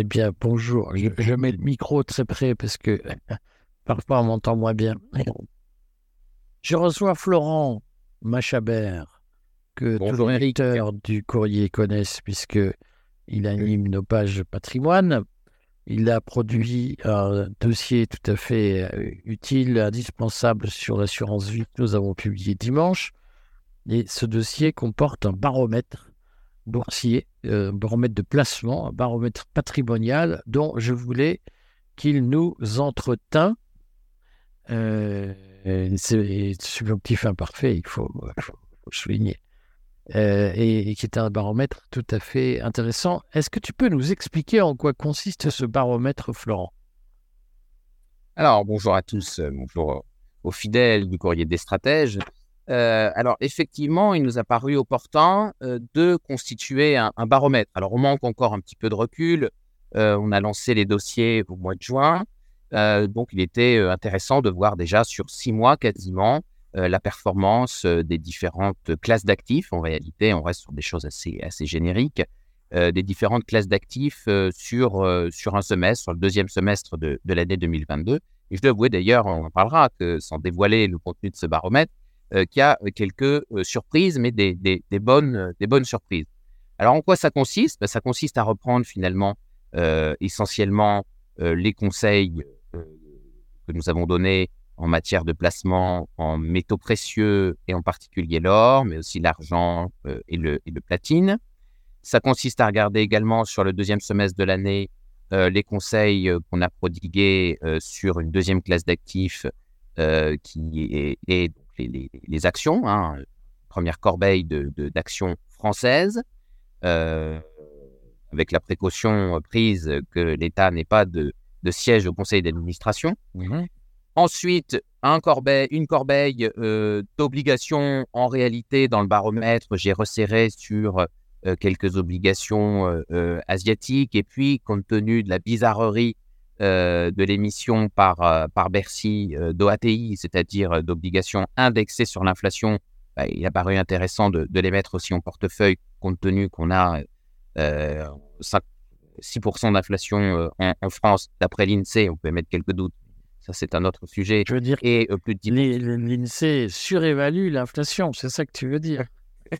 Eh bien, bonjour. Je, mets le micro très près parce que parfois on m'entend moins bien. Je reçois Florent Machabert, que tous les lecteurs du courrier connaissent puisque il anime nos pages patrimoine. Il a produit un dossier tout à fait euh, utile, indispensable sur l'assurance vie que nous avons publié dimanche. Et ce dossier comporte un baromètre boursier, un baromètre de placement, baromètre patrimonial dont je voulais qu'il nous entretint. Euh, c'est subjonctif imparfait, il faut, souligner. Euh, et, qui est un baromètre tout à fait intéressant. Est-ce que tu peux nous expliquer en quoi consiste ce baromètre, Florent? Alors, bonjour à tous, euh, bonjour aux fidèles du courrier des stratèges. Euh, alors, effectivement, il nous a paru opportun euh, de constituer un, baromètre. Alors, on manque encore un petit peu de recul. Euh, on a lancé les dossiers au mois de juin. donc, il était intéressant de voir déjà sur six mois quasiment la performance des différentes classes d'actifs. En réalité, on reste sur des choses assez, assez génériques. des différentes classes d'actifs sur, sur un semestre, sur le deuxième semestre de, de l'année 2022. Et je dois avouer d'ailleurs, on en parlera, que sans dévoiler le contenu de ce baromètre, qui a quelques euh, surprises, mais des, bonnes, euh, surprises. Alors, en quoi ça consiste? Ben, Ça consiste à reprendre finalement essentiellement les conseils que nous avons donnés en matière de placement en métaux précieux et en particulier l'or, mais aussi l'argent et, le, platine. Ça consiste à regarder également sur le deuxième semestre de l'année les conseils qu'on a prodigués sur une deuxième classe d'actifs qui est les, actions, hein, première corbeille d'actions de, françaises, euh, avec la précaution prise que l'État n'ait pas de, siège au conseil d'administration. Mmh Ensuite, un corbeille, une corbeille euh, d'obligations en réalité dans le baromètre, j'ai resserré sur euh, quelques obligations asiatiques. Et puis compte tenu de la bizarrerie de l'émission par, euh, par Bercy euh, d'OATI, c'est-à-dire d'obligations indexées sur l'inflation, bah, il a paru intéressant de, les mettre aussi en portefeuille, compte tenu qu'on a 6% d'inflation en, France, d'après l'INSEE, on peut mettre quelques doutes. Ça, c'est un autre sujet. Je veux dire, et plus de l'INSEE surévalue l'inflation, c'est ça que tu veux dire?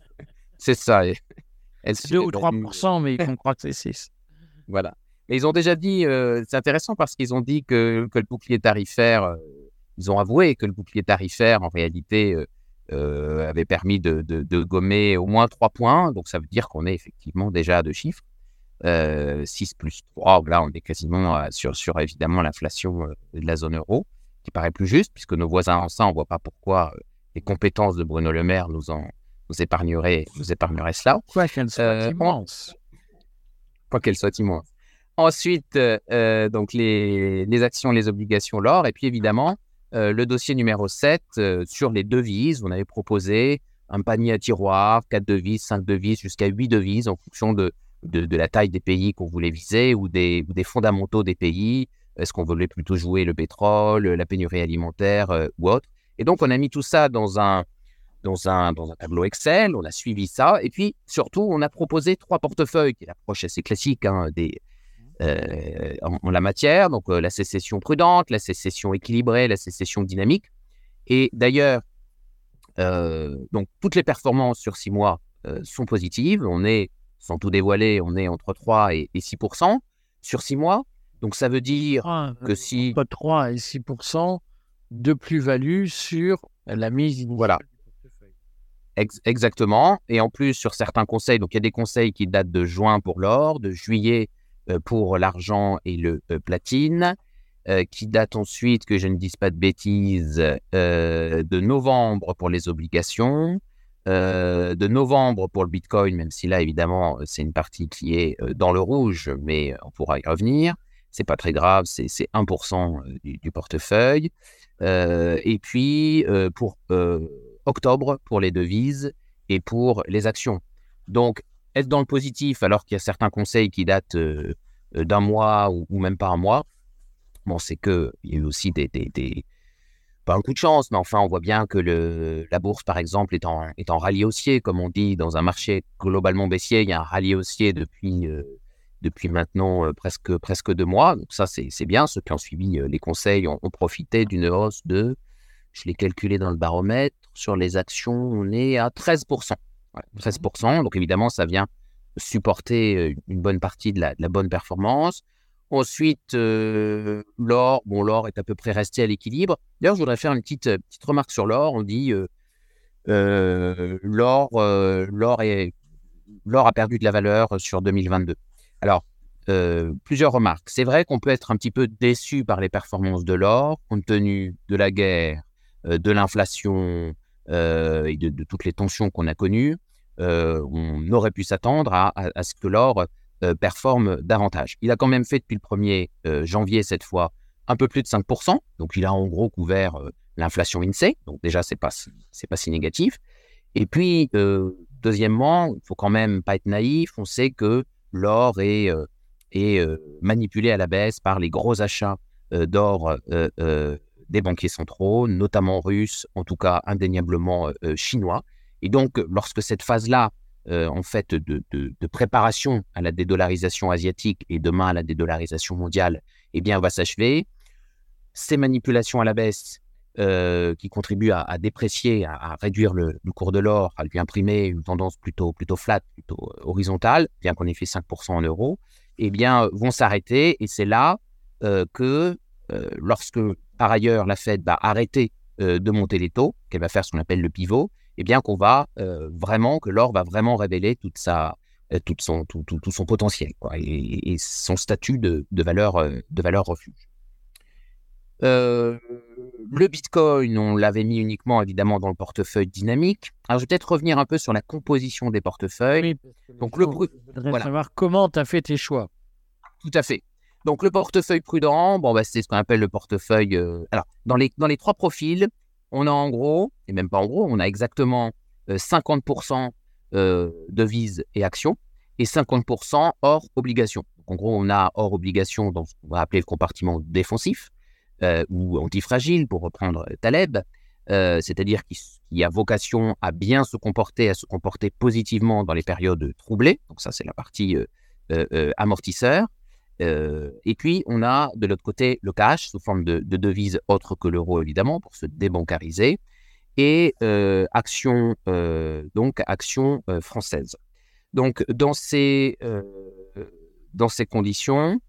C'est ça. 2 ou 3%, mais ils font croire que c'est 6. Voilà. Mais ils ont déjà dit, euh, c'est intéressant parce qu'ils ont dit que, que, le bouclier tarifaire, euh, ils ont avoué que le bouclier tarifaire, en réalité, euh, avait permis de, de, gommer au moins trois points. Donc, ça veut dire qu'on est effectivement déjà à deux chiffres. 6 plus 3, là, on est quasiment sur, sur évidemment l'inflation de la zone euro, qui paraît plus juste, puisque nos voisins en ça, on ne voit pas pourquoi les compétences de Bruno Le Maire nous, en, nous, épargneraient, nous épargneraient cela. Quoi qu'elles soient immenses. Quoi qu'elles soient immenses. Ensuite, euh, euh, donc les, actions, les obligations, l'or. Et puis évidemment, euh, le dossier numéro 7 sur les devises. On avait proposé un panier à tiroir, 4 devises, 5 devises, jusqu'à 8 devises en fonction de, de, la taille des pays qu'on voulait viser ou des, des fondamentaux des pays. Est-ce qu'on voulait plutôt jouer le pétrole, la pénurie alimentaire ou autre? Et donc, on a mis tout ça dans un, dans un, dans un tableau Excel, on a suivi ça. Et puis, surtout, on a proposé trois portefeuilles, qui est l'approche assez classique hein, des, euh, en, la matière, donc euh, la sécession prudente, la sécession équilibrée, la sécession dynamique. Et d'ailleurs, euh, donc toutes les performances sur six mois sont positives. On est, sans tout dévoiler, on est entre 3 et, 6 sur six mois. Donc ça veut dire que si... Entre 3 et 6 de plus-value sur la mise initiale. Voilà. exactement. Et en plus, sur certains conseils, donc il y a des conseils qui datent de juin pour l'or, de juillet pour l'argent et le euh, platine, euh, qui date ensuite, que je ne dise pas de bêtises, de novembre pour les obligations, de novembre pour le Bitcoin, même si là, évidemment, c'est une partie qui est dans le rouge, mais on pourra y revenir. C'est pas très grave, c'est 1% du, portefeuille. et puis, pour octobre, pour les devises et pour les actions. Donc, être dans le positif alors qu'il y a certains conseils qui datent euh, euh, d'un mois ou, même pas un mois, bon, c'est qu'il y a eu aussi des, Pas un coup de chance, mais enfin, on voit bien que la bourse, par exemple, est en, est en rallye haussier, comme on dit, dans un marché globalement baissier, il y a un rallye haussier depuis, euh, depuis maintenant presque, presque deux mois. Donc ça, c'est bien. Ceux qui ont suivi les conseils ont, profité d'une hausse de, je l'ai calculé dans le baromètre, sur les actions, on est à 13%. 13%. Donc évidemment, ça vient supporter une bonne partie de la, bonne performance. Ensuite, l'or, bon, l'or est à peu près resté à l'équilibre. D'ailleurs, je voudrais faire une petite, petite remarque sur l'or. On dit l'or, l'or, l'or a perdu de la valeur sur 2022. Alors, plusieurs remarques. C'est vrai qu'on peut être un petit peu déçu par les performances de l'or, compte tenu de la guerre, de l'inflation et de, toutes les tensions qu'on a connues. On aurait pu s'attendre à, ce que l'or performe davantage. Il a quand même fait depuis le 1er janvier, cette fois, un peu plus de 5%. Donc, il a en gros couvert l'inflation INSEE. Donc, déjà, ce n'est pas, pas si négatif. Et puis, deuxièmement, il faut quand même pas être naïf. On sait que l'or est, est manipulé à la baisse par les gros achats d'or des banquiers centraux, notamment russes, en tout cas indéniablement chinois. Et donc, lorsque cette phase-là, en fait, de, préparation à la dédollarisation asiatique et demain à la dédollarisation mondiale, eh bien, va s'achever, ces manipulations à la baisse euh, qui contribue à, déprécier, à, réduire le, cours de l'or, à lui imprimer une tendance plutôt, plutôt flat, plutôt euh, horizontale, bien qu'on ait fait 5% en euros, eh bien, vont s'arrêter. Et c'est là euh, que, lorsque, par ailleurs, la Fed va arrêter de monter les taux, qu'elle va faire ce qu'on appelle le pivot, eh bien, qu'on va vraiment, que l'or va vraiment révéler toute sa, tout, son, tout, tout, son potentiel et, son statut de, de valeur, de valeur refuge. Euh, le Bitcoin, on l'avait mis uniquement évidemment dans le portefeuille dynamique. Alors, je vais peut-être revenir un peu sur la composition des portefeuilles. Donc, le je voudrais savoir comment tu as fait tes choix. Tout à fait. Donc, le portefeuille prudent, bon, bah, c'est ce qu'on appelle le portefeuille. Euh, alors, dans les, dans les trois profils, on a en gros, et même pas en gros, on a exactement 50% euh, devises et actions et 50% hors obligations. Donc, en gros, on a hors obligations dans ce qu'on va appeler le compartiment défensif. Euh, ou antifragile, pour reprendre Taleb, euh, c'est-à-dire qui, a vocation à bien se comporter, à se comporter positivement dans les périodes troublées. Donc ça, c'est la partie euh, et puis, on a de l'autre côté le cash sous forme de, de devise autre que l'euro, évidemment, pour se débancariser. Et action, donc, action française. Donc, dans ces, dans ces conditions,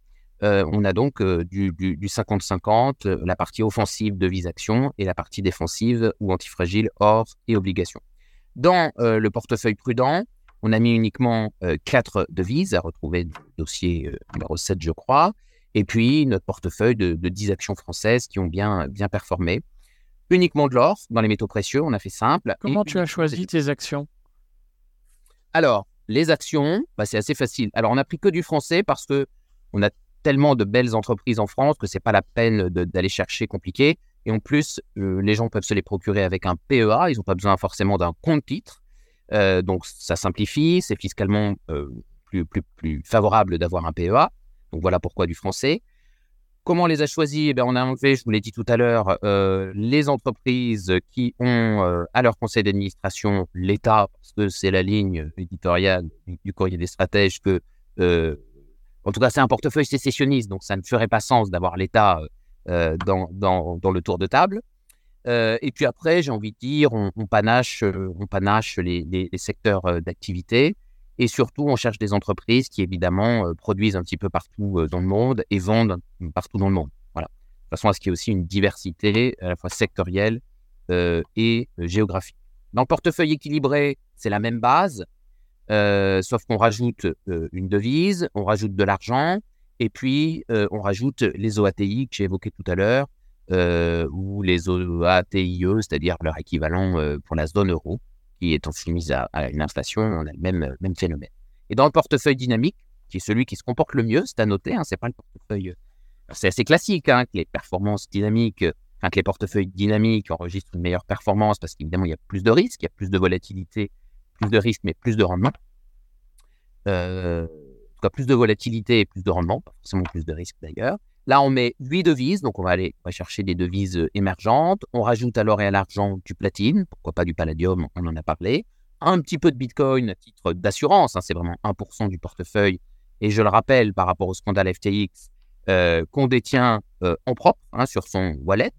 euh, on a donc euh, du 50-50, euh, la partie offensive de vise-action et la partie défensive ou antifragile hors et obligations. Dans le portefeuille prudent, on a mis uniquement quatre devises à retrouver le dossier numéro 7, je crois, et puis notre portefeuille de, 10 actions françaises qui ont bien, bien performé. Uniquement de l'or dans les métaux précieux, on a fait simple. Comment tu as choisi tes actions? Alors, les actions, bah, c'est assez facile. Alors, on n'a pris que du français parce que on a tellement de belles entreprises en France que c'est pas la peine d'aller chercher compliqué. Et en plus, euh, les gens peuvent se les procurer avec un PEA. Ils n'ont pas besoin forcément d'un compte titre. Euh, donc, ça simplifie. C'est fiscalement euh, plus, plus, plus favorable d'avoir un PEA. Donc, voilà pourquoi du français. Comment on les a choisis? Eh bien, On a enlevé, je vous l'ai dit tout à l'heure, les entreprises qui ont à leur conseil d'administration l'État, parce que c'est la ligne éditoriale du, courrier des stratèges que en tout cas, c'est un portefeuille sécessionniste, donc ça ne ferait pas sens d'avoir l'État euh, dans, dans, le tour de table. Euh, et puis après, j'ai envie de dire, on, panache, on panache euh, les, secteurs d'activité et surtout, on cherche des entreprises qui, évidemment, produisent un petit peu partout dans le monde et vendent partout dans le monde. Voilà. De façon à ce qu'il y ait aussi une diversité à la fois sectorielle et géographique. Dans le portefeuille équilibré, c'est la même base. Euh, sauf qu'on rajoute euh, une devise, on rajoute de l'argent, et puis euh, on rajoute les OATI que j'ai évoqués tout à l'heure, ou les OATIE, c'est-à-dire leur équivalent pour la zone euro, qui est soumise à, à, une inflation, on a le même, même phénomène. Et dans le portefeuille dynamique, qui est celui qui se comporte le mieux, c'est à noter, hein, c'est pas le portefeuille. C'est assez classique hein, que les performances dynamiques, que les portefeuilles dynamiques enregistrent une meilleure performance parce qu'évidemment il y a plus de risques, il y a plus de volatilité plus de risques, mais plus de rendement. Euh, en tout cas, plus de volatilité et plus de rendement, pas forcément plus de risques d'ailleurs. Là, on met 8 devises, donc on va aller chercher des devises euh, émergentes. On rajoute à l'or et à l'argent du platine, pourquoi pas du palladium, on en a parlé. Un petit peu de bitcoin à titre d'assurance, hein, c'est vraiment 1% du portefeuille et je le rappelle par rapport au scandale FTX, qu'on détient en propre hein, sur son wallet.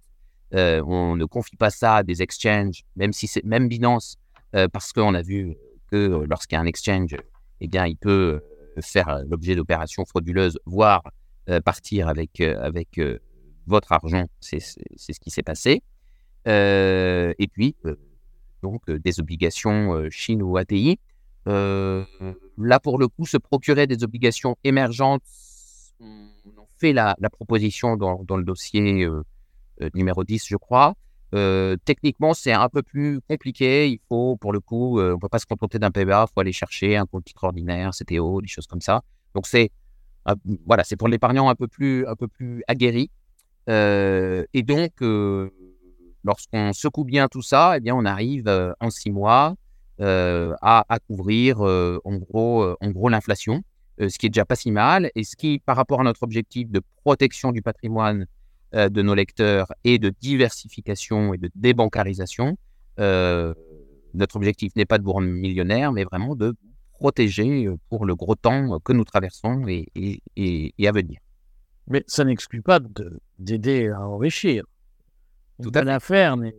on ne confie pas ça à des exchanges, même si c'est même Binance, parce qu'on a vu que lorsqu'il y a un exchange, eh bien, il peut faire l'objet d'opérations frauduleuses, voire partir avec, avec votre argent. C'est ce qui s'est passé. et puis, donc, des obligations Chine ou ATI. là, pour le coup, se procurer des obligations émergentes, on fait la, proposition dans, dans, le dossier numéro 10, je crois. techniquement, c'est un peu plus compliqué. Il faut, pour le coup, on ne peut pas se contenter d'un PBA, il faut aller chercher un compte extraordinaire, CTO, des choses comme ça. Donc, c'est voilà, c'est pour l'épargnant un peu plus, un peu plus aguerri. et donc, lorsqu'on secoue bien tout ça, eh bien, on arrive en six mois à, couvrir en gros, gros l'inflation, ce qui est déjà pas si mal, et ce qui, par rapport à notre objectif de protection du patrimoine de nos lecteurs et de diversification et de débancarisation, notre objectif n'est pas de vous rendre millionnaire, mais vraiment de protéger pour le gros temps que nous traversons et, et, et, à venir. Mais ça n'exclut pas d'aider à enrichir. Tout à l'affaire mais...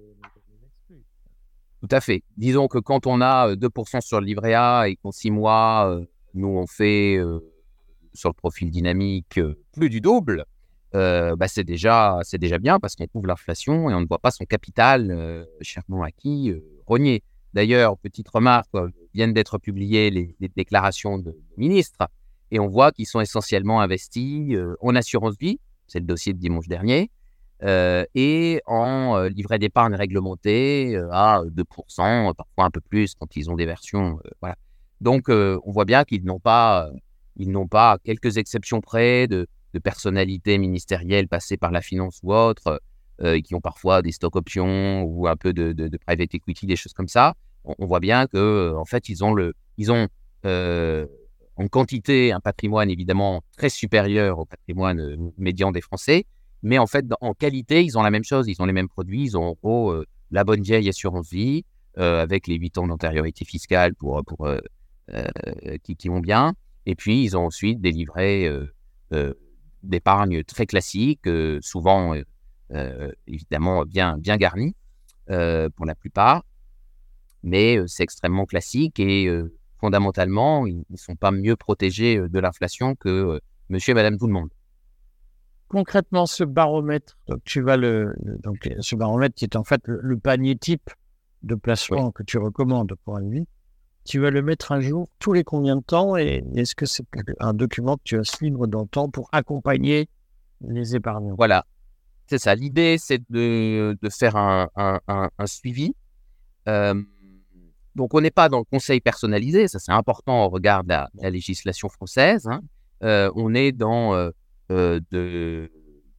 Tout à fait. Disons que quand on a 2% sur le livret A et qu'en six mois, nous, on fait sur le profil dynamique plus du double, bah, c'est déjà, c'est déjà bien parce qu'on couvre l'inflation et on ne voit pas son capital chèrement acquis rogner. D'ailleurs, petite remarque, viennent d'être publiées les, déclarations de ministres et on voit qu'ils sont essentiellement investis en assurance vie, c'est le dossier de dimanche dernier, et en livret d'épargne réglementé à 2%, parfois un peu plus quand ils ont des versions. Donc, on voit bien qu'ils n'ont pas, ils n'ont pas quelques exceptions près de, personnalités ministérielles passées par la finance ou autres, qui ont parfois des stock options ou un peu de private equity, des choses comme ça on, voit bien que en fait ils ont le, ils ont en quantité un patrimoine évidemment très supérieur au patrimoine médian des Français, mais en fait en qualité ils ont la même chose, ils ont les mêmes produits, ils ont en la bonne vieille assurance vie avec les 8 ans d'antériorité fiscale pour, pour qui, qui, vont bien, et puis ils ont ensuite des livrets d'épargne très classiques, souvent évidemment bien bien garnis pour la plupart mais c'est extrêmement classique et fondamentalement, ils ne sont pas mieux protégés de l'inflation que monsieur et madame tout le monde. Concrètement, ce baromètre, donc tu vas le, donc ce baromètre qui est en fait le, panier type de placement que tu recommandes pour un vie, tu vas le mettre un jour tous les combien de temps et est-ce que c'est un document que tu vas suivre dans le temps pour accompagner les épargnants? Voilà, c'est ça. L'idée, c'est de, de, faire un, un, un, suivi. Donc, on n'est pas dans le conseil personnalisé, ça c'est important au regard de la, législation française. Hein. Euh, on est dans euh, euh, de,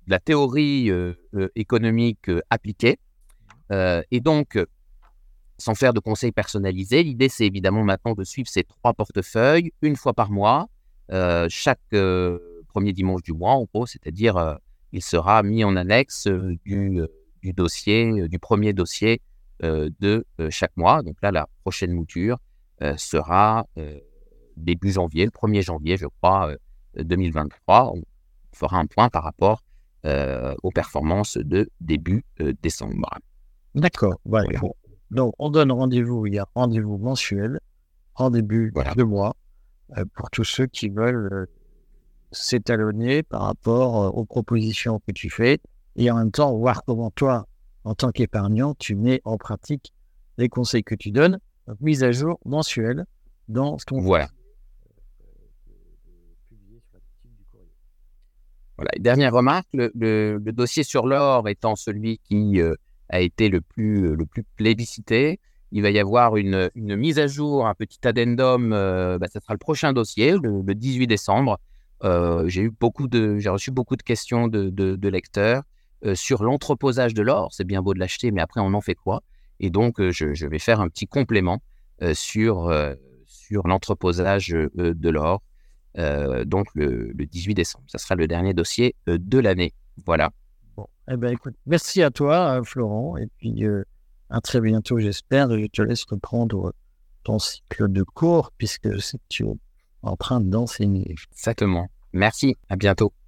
la théorie économique appliquée. et donc, sans faire de conseil personnalisé, l'idée c'est évidemment maintenant de suivre ces trois portefeuilles une fois par mois, chaque premier dimanche du mois en gros, c'est-à-dire il sera mis en annexe du, du dossier, du premier dossier de euh, chaque mois. Donc là, la prochaine mouture euh, sera début janvier, le 1er janvier, je crois, 2023. On fera un point par rapport aux performances de début décembre. D'accord. Donc, on donne rendez-vous. Il y a rendez-vous mensuel en début de mois pour tous ceux qui veulent s'étalonner par rapport aux propositions que tu fais et en même temps voir comment toi, en tant qu'épargnant, tu mets en pratique les conseils que tu donnes, mise à jour mensuelle dans ton voilà. Voilà. Dernière remarque, le, dossier sur l'or étant celui qui euh, a été le plus, euh, le plus plébiscité, il va y avoir une, mise à jour, un petit addendum, euh, bah, ça sera le prochain dossier, le, 18 décembre. j'ai eu beaucoup de, j'ai reçu beaucoup de questions de lecteurs. Euh, sur l'entreposage de l'or. C'est bien beau de l'acheter, mais après, on en fait quoi? Et donc, euh, je, vais faire un petit complément euh, sur, sur l'entreposage de l'or, donc le, 18 décembre. Ça sera le dernier dossier de l'année. Voilà. Bon, eh ben, écoute, merci à toi, Florent, et puis à très bientôt, j'espère. Je te laisse reprendre ton cycle de cours, puisque tu en train d'enseigner. Exactement. Merci, à bientôt.